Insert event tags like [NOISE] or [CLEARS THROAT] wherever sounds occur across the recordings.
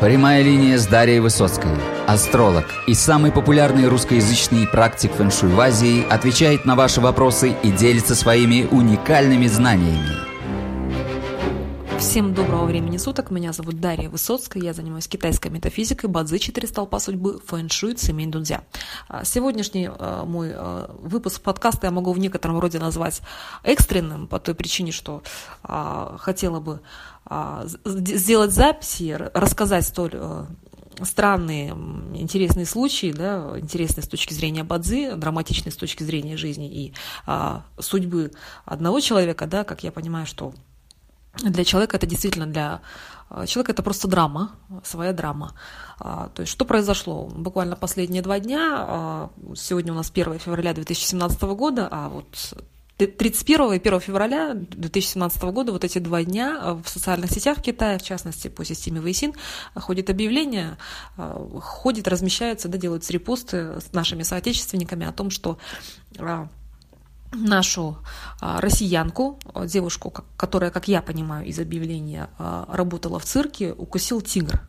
Прямая линия с Дарьей Высоцкой. Астролог и самый популярный русскоязычный практик фэншуй в Азии отвечает на ваши вопросы и делится своими уникальными знаниями. Всем доброго времени суток. Меня зовут Дарья Высоцкая. Я занимаюсь китайской метафизикой, бадзи, четыре столпа судьбы, фэншуй, цимень, дунзя. А, сегодняшний а, мой а, выпуск подкаста я могу в некотором роде назвать экстренным по той причине, что хотела бы сделать записи, рассказать столь странные, интересные случаи, да, интересные с точки зрения Бадзи, драматичные с точки зрения жизни и а, судьбы одного человека, да, как я понимаю, что для человека это действительно для э, человека это просто драма, своя драма. А, то есть что произошло? Буквально последние два дня, а, сегодня у нас 1 февраля 2017 года, а вот 31 и 1 февраля 2017 года, вот эти два дня э, в социальных сетях в Китае, в частности по системе Вейсин, ходит объявление, э, ходит, размещается, да, делаются репосты с нашими соотечественниками о том, что э, нашу россиянку, девушку, которая, как я понимаю из объявления, работала в цирке, укусил тигр.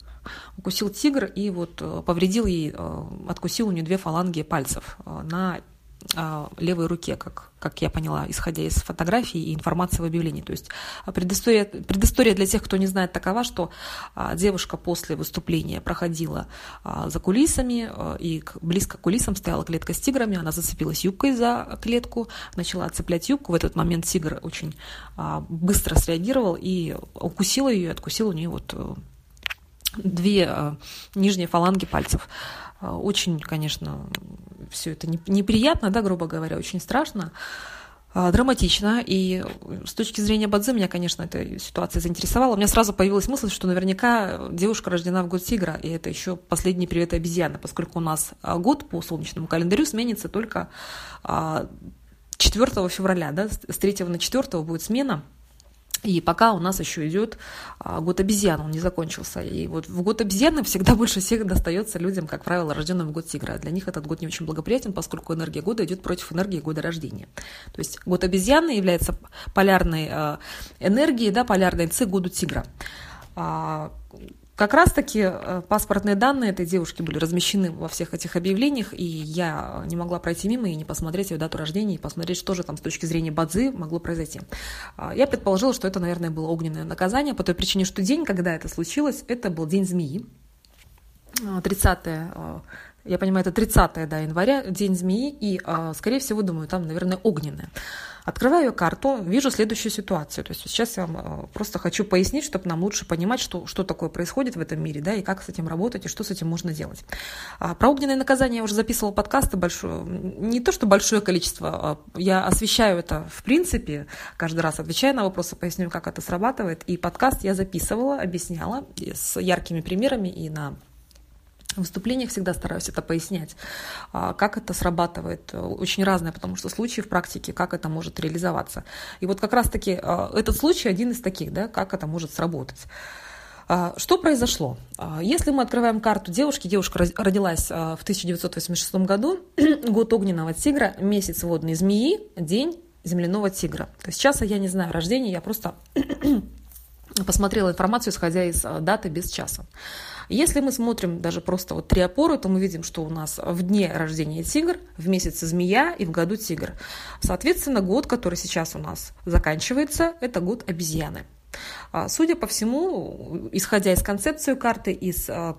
Укусил тигр и вот повредил ей, откусил у нее две фаланги пальцев на а, левой руке, как, как я поняла, исходя из фотографий и информации в объявлении. То есть а, предыстория, предыстория для тех, кто не знает, такова, что а, девушка после выступления проходила за кулисами, и близко к кулисам стояла клетка с тиграми, она зацепилась юбкой за клетку, начала цеплять юбку. В этот момент тигр очень быстро среагировал и укусил ее, откусил у нее вот э, две нижние фаланги пальцев. Очень, конечно, все это неприятно, да, грубо говоря, очень страшно, а, драматично. И с точки зрения Бадзи меня, конечно, эта ситуация заинтересовала. У меня сразу появилась мысль, что наверняка девушка рождена в год тигра, и это еще последний привет обезьяны, поскольку у нас а, год по солнечному календарю сменится только 4 а, февраля, да, с 3 на 4 будет смена – и пока у нас еще идет а, год обезьяны, он не закончился. И вот в год обезьяны всегда больше всех достается людям, как правило, рожденным в год тигра. Для них этот год не очень благоприятен, поскольку энергия года идет против энергии года рождения. То есть год обезьяны является полярной а, энергией, да, полярной ци году тигра. А, как раз-таки э, паспортные данные этой девушки были размещены во всех этих объявлениях, и я не могла пройти мимо и не посмотреть ее дату рождения, и посмотреть, что же там с точки зрения бадзы могло произойти. А, я предположила, что это, наверное, было огненное наказание, по той причине, что день, когда это случилось, это был день змеи, 30 а, я понимаю, это 30 да, января, день змеи, и, а, скорее всего, думаю, там, наверное, огненная. Открываю карту, вижу следующую ситуацию. То есть сейчас я вам а, просто хочу пояснить, чтобы нам лучше понимать, что, что такое происходит в этом мире, да, и как с этим работать, и что с этим можно делать. А, про огненное наказание я уже записывала подкасты большое, не то, что большое количество, я освещаю это в принципе, каждый раз отвечая на вопросы, поясню, как это срабатывает. И подкаст я записывала, объясняла с яркими примерами и на в выступлениях всегда стараюсь это пояснять, а, как это срабатывает. Очень разное, потому что случаи в практике, как это может реализоваться. И вот как раз-таки а, этот случай один из таких, да, как это может сработать. А, что произошло? Если мы открываем карту девушки, девушка родилась в 1986 году, [CLEARS THROAT] год огненного тигра, месяц водной змеи, день земляного тигра. То есть сейчас я не знаю рождения, я просто [CLEARS THROAT] посмотрела информацию, исходя из даты без часа. Если мы смотрим даже просто вот три опоры, то мы видим, что у нас в дне рождения тигр, в месяце змея и в году тигр. Соответственно, год, который сейчас у нас заканчивается, это год обезьяны. А, судя по всему, исходя из концепции карты, из а,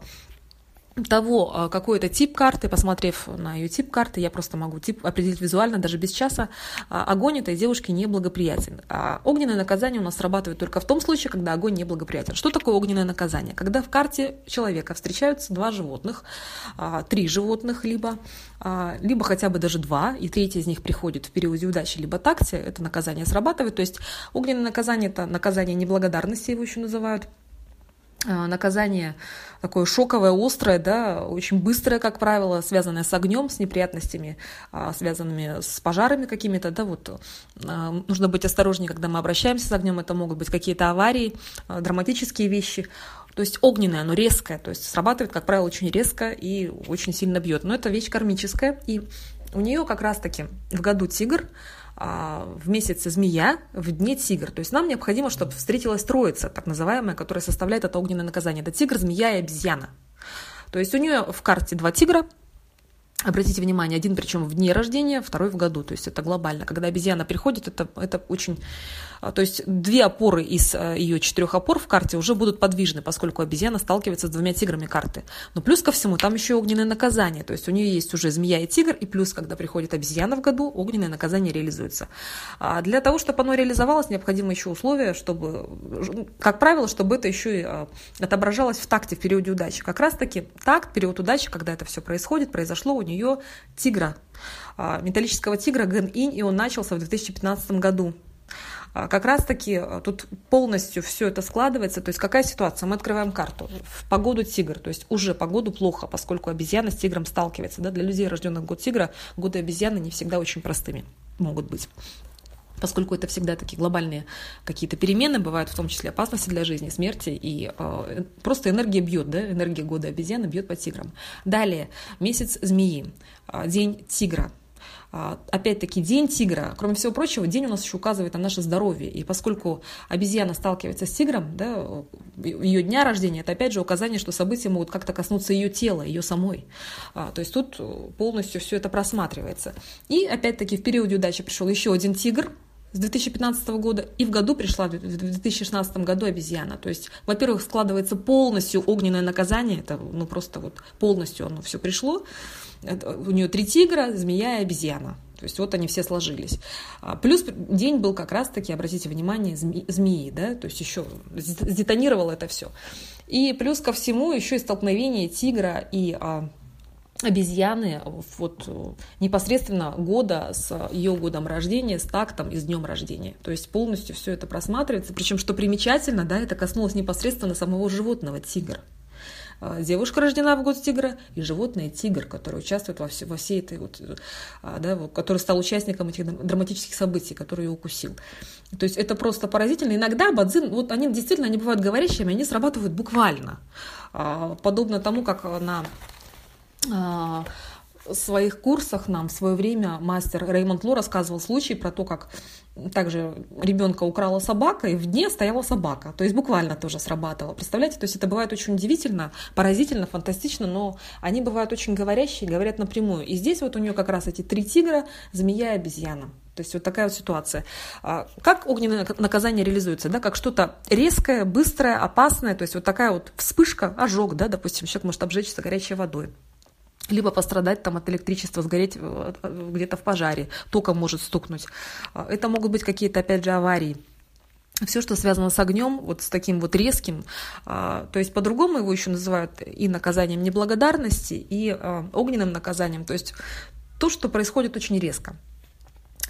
того, а, какой это тип карты, посмотрев на ее тип карты, я просто могу тип определить визуально, даже без часа, а, огонь этой девушки неблагоприятен. А огненное наказание у нас срабатывает только в том случае, когда огонь неблагоприятен. Что такое огненное наказание? Когда в карте человека встречаются два животных, а, три животных либо, либо хотя бы даже два, и третий из них приходит в периоде удачи либо такте, это наказание срабатывает. То есть огненное наказание – это наказание неблагодарности, его еще называют, наказание такое шоковое, острое, да, очень быстрое, как правило, связанное с огнем, с неприятностями, а, связанными с пожарами какими-то, да, вот а, нужно быть осторожнее, когда мы обращаемся с огнем, это могут быть какие-то аварии, драматические вещи, то есть огненное, оно резкое, то есть срабатывает, как правило, очень резко и очень сильно бьет, но это вещь кармическая, и у нее как раз-таки в году тигр в месяце змея, в дне тигр. То есть нам необходимо, чтобы встретилась троица, так называемая, которая составляет это огненное наказание. Это тигр, змея и обезьяна. То есть у нее в карте два тигра, Обратите внимание, один причем в дне рождения, второй в году, то есть это глобально. Когда обезьяна приходит, это, это очень а, то есть две опоры из э, ее четырех опор в карте уже будут подвижны, поскольку обезьяна сталкивается с двумя тиграми карты. Но плюс ко всему, там еще огненное наказание, то есть у нее есть уже змея и тигр, и плюс, когда приходит обезьяна в году, огненное наказание реализуется. А для того, чтобы оно реализовалось, необходимо еще условия, чтобы, как правило, чтобы это еще и а, отображалось в такте в периоде удачи. Как раз-таки такт, период удачи, когда это все происходит, произошло у нее тигра, металлического тигра Ген Инь, и он начался в 2015 году. А, как раз-таки а, тут полностью все это складывается. То есть какая ситуация? Мы открываем карту. В погоду тигр, то есть уже погоду плохо, поскольку обезьяна с тигром сталкивается. Да? Для людей, рожденных год тигра, годы обезьяны не всегда очень простыми могут быть поскольку это всегда такие глобальные какие-то перемены, бывают в том числе опасности для жизни, смерти, и э, просто энергия бьет, да, энергия года обезьяны бьет по тиграм. Далее, месяц змеи, э, день тигра, а, опять-таки, день тигра, кроме всего прочего, день у нас еще указывает на наше здоровье. И поскольку обезьяна сталкивается с тигром, да, ее дня рождения, это опять же указание, что события могут как-то коснуться ее тела, ее самой. А, то есть тут полностью все это просматривается. И опять-таки в периоде удачи пришел еще один тигр, с 2015 года, и в году пришла, в 2016 году обезьяна. То есть, во-первых, складывается полностью огненное наказание, это ну просто вот полностью оно все пришло. У нее три тигра, змея и обезьяна. То есть вот они все сложились. А, плюс день был как раз-таки, обратите внимание, змеи, да, то есть еще сдетонировало это все. И плюс ко всему еще и столкновение тигра и а, обезьяны вот непосредственно года с ее годом рождения, с тактом и с днем рождения. То есть полностью все это просматривается. Причем, что примечательно, да, это коснулось непосредственно самого животного тигра. А, девушка рождена в год тигра, и животное тигр, который участвует во, все, во всей этой вот, а, да, который стал участником этих драматических событий, который ее укусил. То есть это просто поразительно. Иногда бадзин, вот они действительно, они бывают говорящими, они срабатывают буквально. А, подобно тому, как на своих курсах нам в свое время мастер Реймонд Ло рассказывал случай про то, как также ребенка украла собака, и в дне стояла собака. То есть буквально тоже срабатывало. Представляете? То есть это бывает очень удивительно, поразительно, фантастично, но они бывают очень говорящие, говорят напрямую. И здесь вот у нее как раз эти три тигра, змея и обезьяна. То есть вот такая вот ситуация. А как огненное наказание реализуется? Да, как что-то резкое, быстрое, опасное. То есть вот такая вот вспышка, ожог, да, допустим, человек может обжечься горячей водой либо пострадать там от электричества, сгореть э, где-то в пожаре, током может стукнуть. А, это могут быть какие-то, опять же, аварии. Все, что связано с огнем, вот с таким вот резким, а, то есть по-другому его еще называют и наказанием неблагодарности, и а, огненным наказанием, то есть то, что происходит очень резко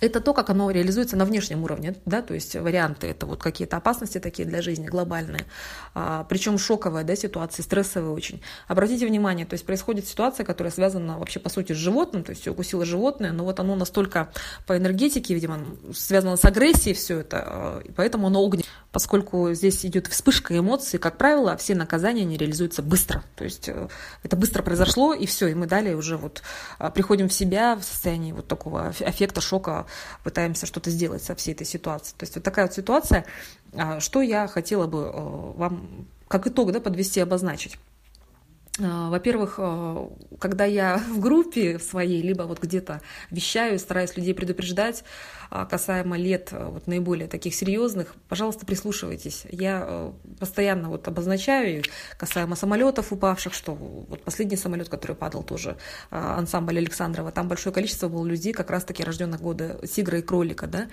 это то, как оно реализуется на внешнем уровне, да, то есть варианты это вот какие-то опасности такие для жизни глобальные, а, причем шоковая, да, ситуация, стрессовая очень. Обратите внимание, то есть происходит ситуация, которая связана вообще по сути с животным, то есть укусило животное, но вот оно настолько по энергетике, видимо, связано с агрессией все это, а, и поэтому оно огненное, поскольку здесь идет вспышка эмоций, как правило, все наказания не реализуются быстро, то есть э, это быстро произошло и все, и мы далее уже вот а, приходим в себя в состоянии вот такого эффекта шока пытаемся что-то сделать со всей этой ситуацией. То есть вот такая вот ситуация, а, что я хотела бы э, вам как итог да, подвести, обозначить. А, во-первых, э, когда я [LAUGHS] в группе своей, либо вот где-то вещаю, стараюсь людей предупреждать а, касаемо лет вот наиболее таких серьезных, пожалуйста, прислушивайтесь. Я постоянно вот обозначаю касаемо самолетов упавших, что вот последний самолет, который падал тоже, ансамбль Александрова, там большое количество было людей, как раз-таки рожденных года тигра и кролика, да,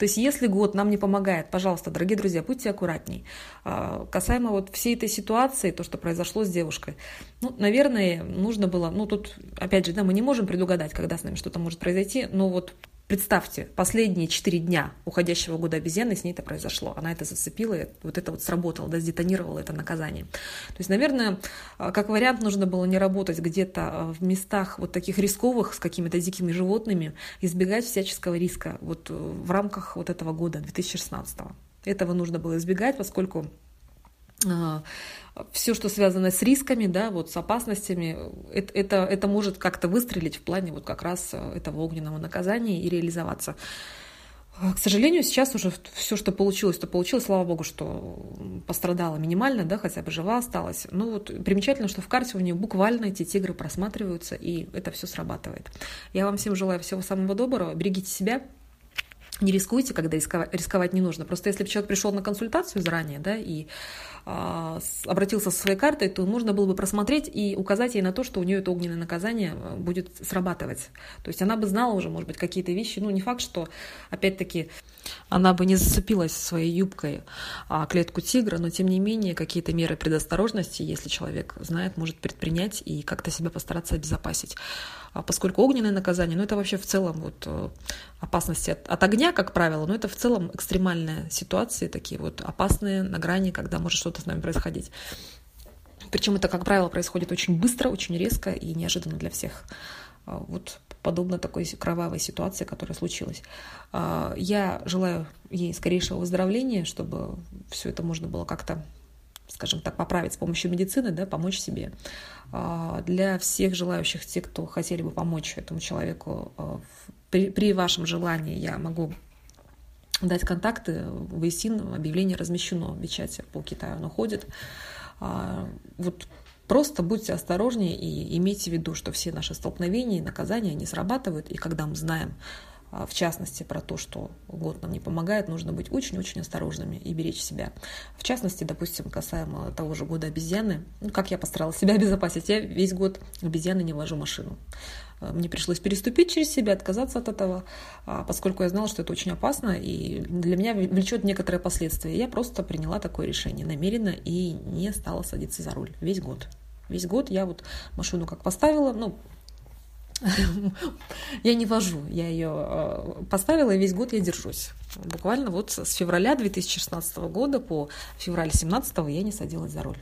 то есть если год нам не помогает, пожалуйста, дорогие друзья, будьте аккуратней. А, касаемо вот всей этой ситуации, то, что произошло с девушкой, ну, наверное, нужно было, ну, тут, опять же, да, мы не можем предугадать, когда с нами что-то может произойти, но вот Представьте, последние четыре дня уходящего года обезьяны с ней это произошло. Она это зацепила, и вот это вот сработало, да, сдетонировало это наказание. То есть, наверное, а, как вариант нужно было не работать где-то а, в местах вот таких рисковых с какими-то дикими животными, избегать всяческого риска вот э, в рамках вот этого года, 2016. Этого нужно было избегать, поскольку все, что связано с рисками, да, вот с опасностями, это, это, это может как-то выстрелить в плане вот как раз э, этого огненного наказания и реализоваться. К сожалению, сейчас уже все, что получилось, то получилось. Слава богу, что пострадала минимально, да, хотя бы жива осталась. Ну вот примечательно, что в карте у нее буквально эти тигры просматриваются, и это все срабатывает. Я вам всем желаю всего самого доброго. Берегите себя, не рискуйте, когда рисковать, рисковать не нужно. Просто если бы человек пришел на консультацию заранее, да, и а, обратился со своей картой, то нужно было бы просмотреть и указать ей на то, что у нее это огненное наказание а, будет срабатывать. То есть она бы знала уже, может быть, какие-то вещи. Ну, не факт, что, опять-таки, она бы не зацепилась своей юбкой а, клетку тигра, но тем не менее какие-то меры предосторожности, если человек знает, может предпринять и как-то себя постараться обезопасить. А поскольку огненное наказание, ну это вообще в целом вот э, опасности от, от огня, как правило, но это в целом экстремальные ситуации, такие вот опасные на грани, когда может что-то с нами происходить. Причем это, как правило, происходит очень быстро, очень резко и неожиданно для всех. А, вот подобно такой кровавой ситуации, которая случилась. А, я желаю ей скорейшего выздоровления, чтобы все это можно было как-то скажем так, поправить с помощью медицины, да, помочь себе. А, для всех желающих, те, кто хотели бы помочь этому человеку, а, при, при вашем желании я могу дать контакты. В ИСИН объявление размещено в печати по Китаю, оно ходит. А, вот Просто будьте осторожнее и имейте в виду, что все наши столкновения и наказания не срабатывают, и когда мы знаем, в частности, про то, что год нам не помогает, нужно быть очень-очень осторожными и беречь себя. В частности, допустим, касаемо того же года обезьяны, ну, как я постаралась себя [LAUGHS] обезопасить, я весь год обезьяны не вожу машину. А, мне пришлось переступить через себя, отказаться от этого, а, поскольку я знала, что это очень опасно и для меня влечет некоторые последствия. Я просто приняла такое решение намеренно и не стала садиться за руль весь год. Весь год я вот машину как поставила, ну, [LAUGHS] я не вожу, я ее э, поставила, и весь год я держусь. Буквально вот с февраля 2016 года по февраль 2017 я не садилась за руль.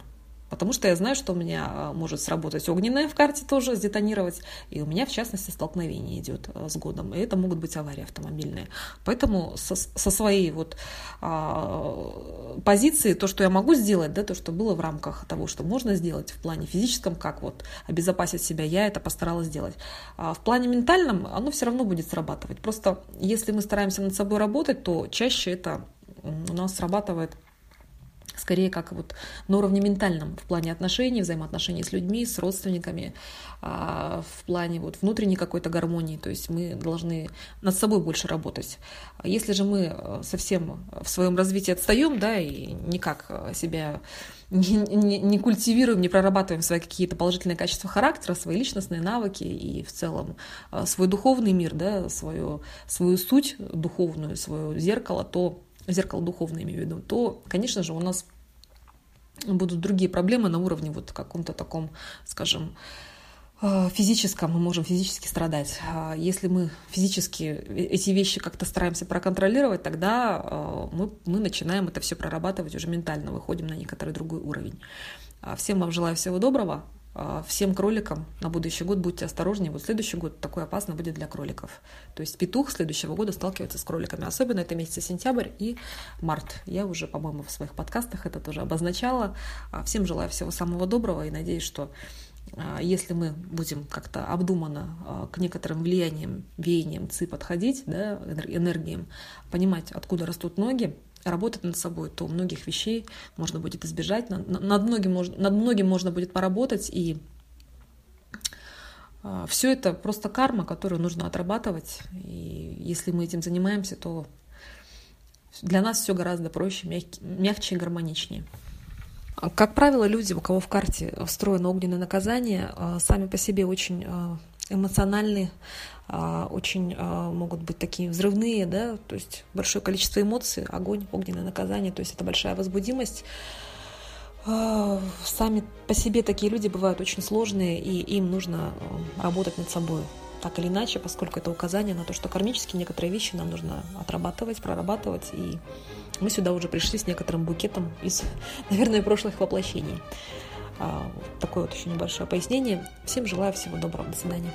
Потому что я знаю, что у меня э, может сработать огненная в карте тоже, сдетонировать. И у меня, в частности, столкновение идет э, с годом. И это могут быть аварии автомобильные. Поэтому со, со своей вот а, позиции, то, что я могу сделать, да, то, что было в рамках того, что можно сделать в плане физическом, как вот обезопасить себя, я это постаралась сделать. А в плане ментальном оно все равно будет срабатывать. Просто если мы стараемся над собой работать, то чаще это у нас срабатывает скорее как вот на уровне ментальном, в плане отношений, взаимоотношений с людьми, с родственниками, а, в плане вот внутренней какой-то гармонии, то есть мы должны над собой больше работать. Если же мы э, совсем в своем развитии отстаем, да, и никак э, себя [LAUGHS] не, не, не культивируем, не прорабатываем свои какие-то положительные качества характера, свои личностные навыки и в целом э, свой духовный мир, да, свою, свою суть духовную, свое зеркало, то зеркало духовное имею в виду, то, конечно же, у нас будут другие проблемы на уровне вот каком-то таком, скажем, э, физическом, мы можем физически страдать. А если мы физически эти вещи как-то стараемся проконтролировать, тогда э, мы, мы начинаем это все прорабатывать уже ментально, выходим на некоторый другой уровень. А всем вам желаю всего доброго. А, всем кроликам на будущий год будьте осторожнее. Вот следующий год такой опасный будет для кроликов. То есть петух следующего года сталкивается с кроликами. Особенно это месяцы сентябрь и март. Я уже, по-моему, в своих подкастах это тоже обозначала. А, всем желаю всего самого доброго и надеюсь, что а, если мы будем как-то обдуманно к некоторым влияниям, веяниям ЦИ подходить, да, энергиям, понимать, откуда растут ноги, работать над собой, то многих вещей можно будет избежать, над, над, многим, над многим можно будет поработать, и э, все это просто карма, которую нужно отрабатывать, и если мы этим занимаемся, то для нас все гораздо проще, мягче, мягче и гармоничнее. Как правило, люди, у кого в карте встроено огненное наказание, э, сами по себе очень эмоциональны, а, очень а, могут быть такие взрывные, да, то есть большое количество эмоций, огонь, огненное наказание, то есть это большая возбудимость. А, сами по себе такие люди бывают очень сложные, и им нужно работать над собой так или иначе, поскольку это указание на то, что кармически некоторые вещи нам нужно отрабатывать, прорабатывать, и мы сюда уже пришли с некоторым букетом из, [LAUGHS] наверное, прошлых воплощений. Такое вот еще небольшое пояснение. Всем желаю всего доброго. До свидания.